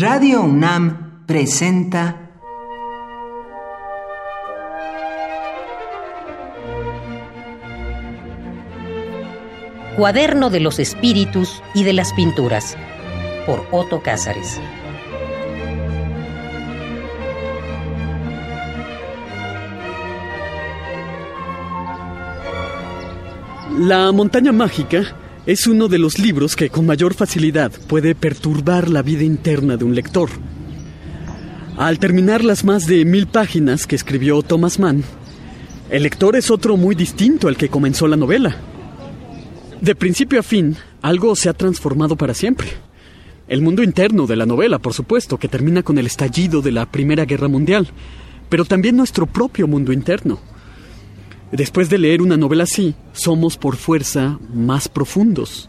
Radio UNAM presenta Cuaderno de los Espíritus y de las Pinturas por Otto Cázares. La montaña mágica es uno de los libros que con mayor facilidad puede perturbar la vida interna de un lector. Al terminar las más de mil páginas que escribió Thomas Mann, el lector es otro muy distinto al que comenzó la novela. De principio a fin, algo se ha transformado para siempre. El mundo interno de la novela, por supuesto, que termina con el estallido de la Primera Guerra Mundial, pero también nuestro propio mundo interno. Después de leer una novela así, somos por fuerza más profundos.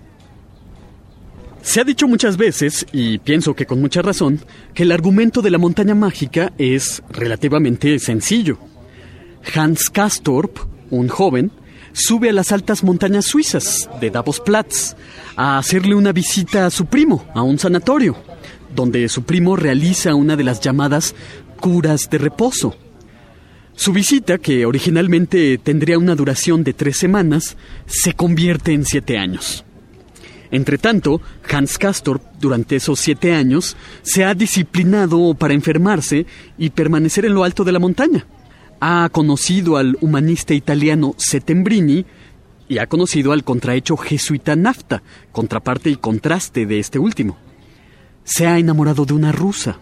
Se ha dicho muchas veces, y pienso que con mucha razón, que el argumento de la montaña mágica es relativamente sencillo. Hans Kastorp, un joven, sube a las altas montañas suizas de Davos Platz a hacerle una visita a su primo, a un sanatorio, donde su primo realiza una de las llamadas curas de reposo. Su visita, que originalmente tendría una duración de tres semanas, se convierte en siete años. Entretanto, Hans Castorp, durante esos siete años, se ha disciplinado para enfermarse y permanecer en lo alto de la montaña. Ha conocido al humanista italiano Settembrini y ha conocido al contrahecho jesuita Nafta, contraparte y contraste de este último. Se ha enamorado de una rusa,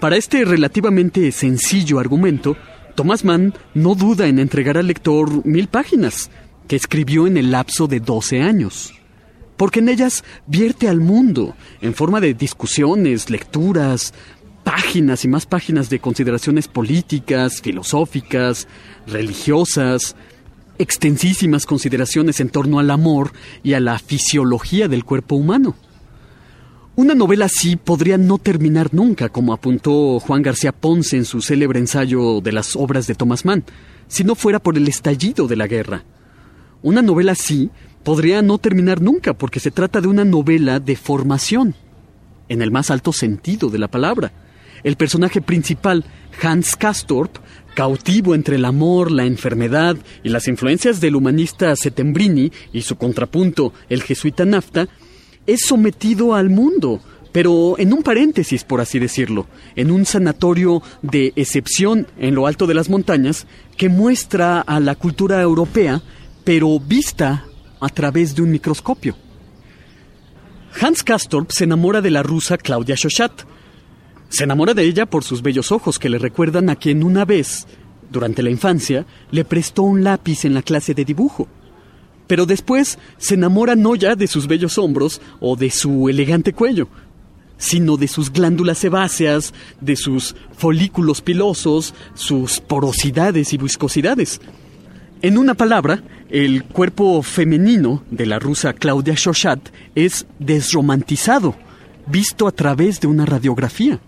para este relativamente sencillo argumento, Thomas Mann no duda en entregar al lector mil páginas, que escribió en el lapso de 12 años, porque en ellas vierte al mundo, en forma de discusiones, lecturas, páginas y más páginas de consideraciones políticas, filosóficas, religiosas, extensísimas consideraciones en torno al amor y a la fisiología del cuerpo humano. Una novela así podría no terminar nunca, como apuntó Juan García Ponce en su célebre ensayo de las obras de Thomas Mann, si no fuera por el estallido de la guerra. Una novela así podría no terminar nunca porque se trata de una novela de formación, en el más alto sentido de la palabra. El personaje principal, Hans Castorp, cautivo entre el amor, la enfermedad y las influencias del humanista Settembrini y su contrapunto, el jesuita Nafta, es sometido al mundo, pero en un paréntesis, por así decirlo, en un sanatorio de excepción en lo alto de las montañas que muestra a la cultura europea, pero vista a través de un microscopio. Hans Castorp se enamora de la rusa Claudia Shoshat. Se enamora de ella por sus bellos ojos que le recuerdan a quien una vez, durante la infancia, le prestó un lápiz en la clase de dibujo pero después se enamora no ya de sus bellos hombros o de su elegante cuello, sino de sus glándulas sebáceas, de sus folículos pilosos, sus porosidades y viscosidades. En una palabra, el cuerpo femenino de la rusa Claudia Shoshat es desromantizado, visto a través de una radiografía.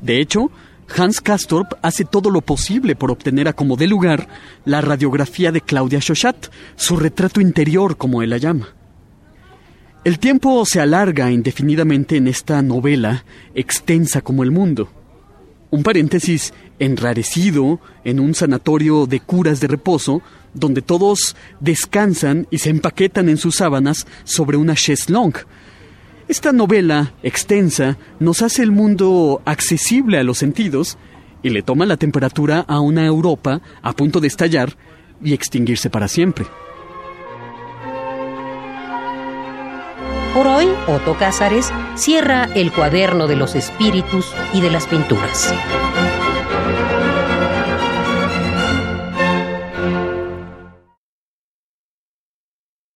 De hecho, Hans Castorp hace todo lo posible por obtener a como de lugar la radiografía de Claudia Shoshat, su retrato interior como él la llama. El tiempo se alarga indefinidamente en esta novela, extensa como el mundo. Un paréntesis enrarecido en un sanatorio de curas de reposo, donde todos descansan y se empaquetan en sus sábanas sobre una chaise longue, esta novela, extensa, nos hace el mundo accesible a los sentidos y le toma la temperatura a una Europa a punto de estallar y extinguirse para siempre. Por hoy, Otto Cázares cierra el cuaderno de los espíritus y de las pinturas.